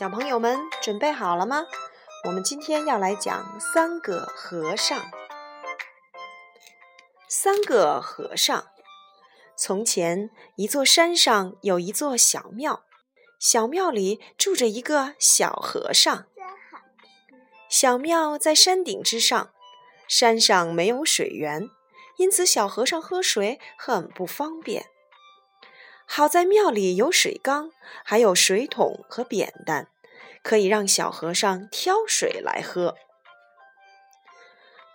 小朋友们准备好了吗？我们今天要来讲三个和尚。三个和尚。从前，一座山上有一座小庙，小庙里住着一个小和尚。小庙在山顶之上，山上没有水源，因此小和尚喝水很不方便。好在庙里有水缸，还有水桶和扁担，可以让小和尚挑水来喝。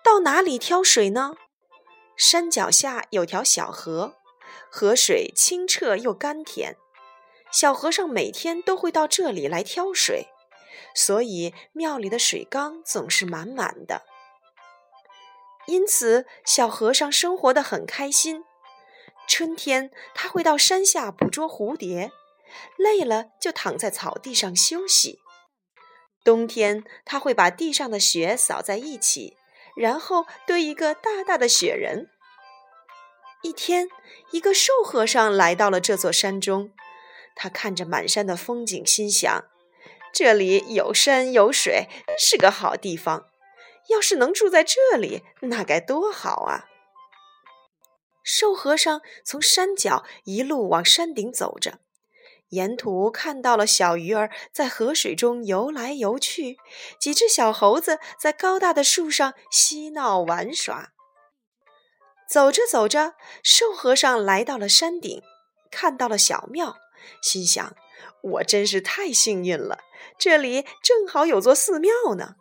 到哪里挑水呢？山脚下有条小河，河水清澈又甘甜。小和尚每天都会到这里来挑水，所以庙里的水缸总是满满的。因此，小和尚生活的很开心。春天，他会到山下捕捉蝴蝶，累了就躺在草地上休息。冬天，他会把地上的雪扫在一起，然后堆一个大大的雪人。一天，一个瘦和尚来到了这座山中，他看着满山的风景，心想：这里有山有水，是个好地方。要是能住在这里，那该多好啊！瘦和尚从山脚一路往山顶走着，沿途看到了小鱼儿在河水中游来游去，几只小猴子在高大的树上嬉闹玩耍。走着走着，瘦和尚来到了山顶，看到了小庙，心想：我真是太幸运了，这里正好有座寺庙呢。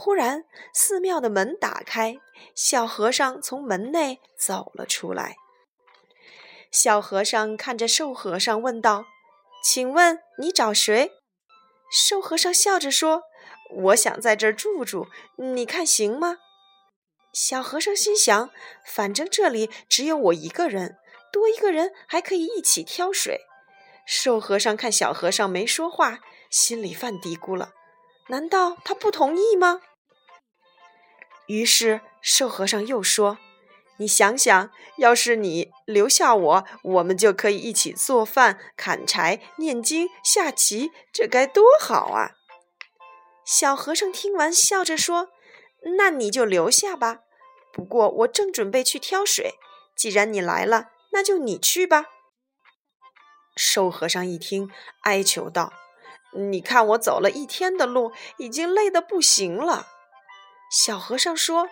忽然，寺庙的门打开，小和尚从门内走了出来。小和尚看着瘦和尚问道：“请问你找谁？”瘦和尚笑着说：“我想在这儿住住，你看行吗？”小和尚心想：“反正这里只有我一个人，多一个人还可以一起挑水。”瘦和尚看小和尚没说话，心里犯嘀咕了。难道他不同意吗？于是瘦和尚又说：“你想想，要是你留下我，我们就可以一起做饭、砍柴、念经、下棋，这该多好啊！”小和尚听完，笑着说：“那你就留下吧。不过我正准备去挑水，既然你来了，那就你去吧。”瘦和尚一听，哀求道。你看，我走了一天的路，已经累得不行了。小和尚说：“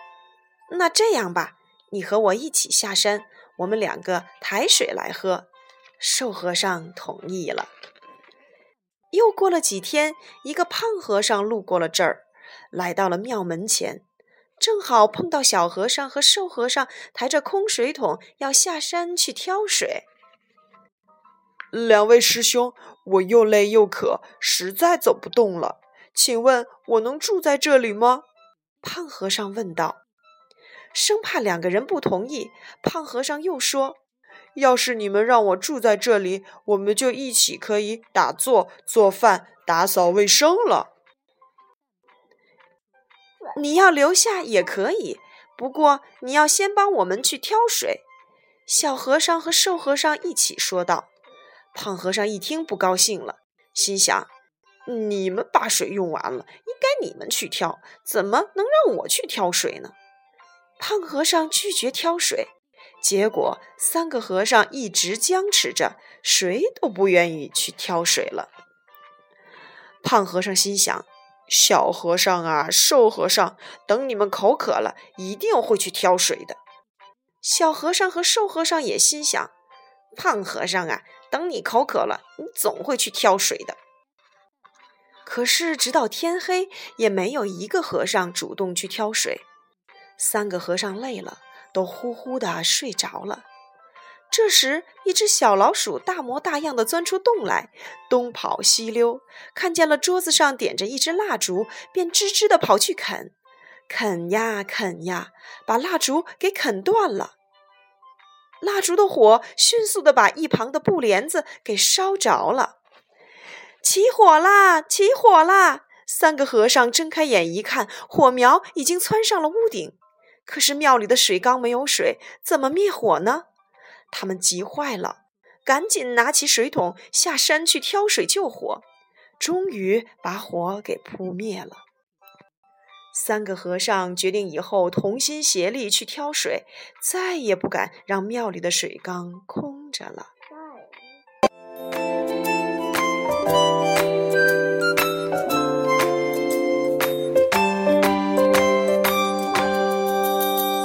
那这样吧，你和我一起下山，我们两个抬水来喝。”瘦和尚同意了。又过了几天，一个胖和尚路过了这儿，来到了庙门前，正好碰到小和尚和瘦和尚抬着空水桶要下山去挑水。两位师兄，我又累又渴，实在走不动了，请问我能住在这里吗？胖和尚问道。生怕两个人不同意，胖和尚又说：“要是你们让我住在这里，我们就一起可以打坐、做饭、打扫卫生了。你要留下也可以，不过你要先帮我们去挑水。”小和尚和瘦和尚一起说道。胖和尚一听不高兴了，心想：“你们把水用完了，应该你们去挑，怎么能让我去挑水呢？”胖和尚拒绝挑水，结果三个和尚一直僵持着，谁都不愿意去挑水了。胖和尚心想：“小和尚啊，瘦和尚，等你们口渴了，一定会去挑水的。”小和尚和瘦和尚也心想：“胖和尚啊。”等你口渴了，你总会去挑水的。可是直到天黑，也没有一个和尚主动去挑水。三个和尚累了，都呼呼的睡着了。这时，一只小老鼠大模大样的钻出洞来，东跑西溜，看见了桌子上点着一支蜡烛，便吱吱的跑去啃，啃呀啃呀，把蜡烛给啃断了。蜡烛的火迅速的把一旁的布帘子给烧着了，起火啦！起火啦！三个和尚睁开眼一看，火苗已经窜上了屋顶。可是庙里的水缸没有水，怎么灭火呢？他们急坏了，赶紧拿起水桶下山去挑水救火。终于把火给扑灭了。三个和尚决定以后同心协力去挑水，再也不敢让庙里的水缸空着了。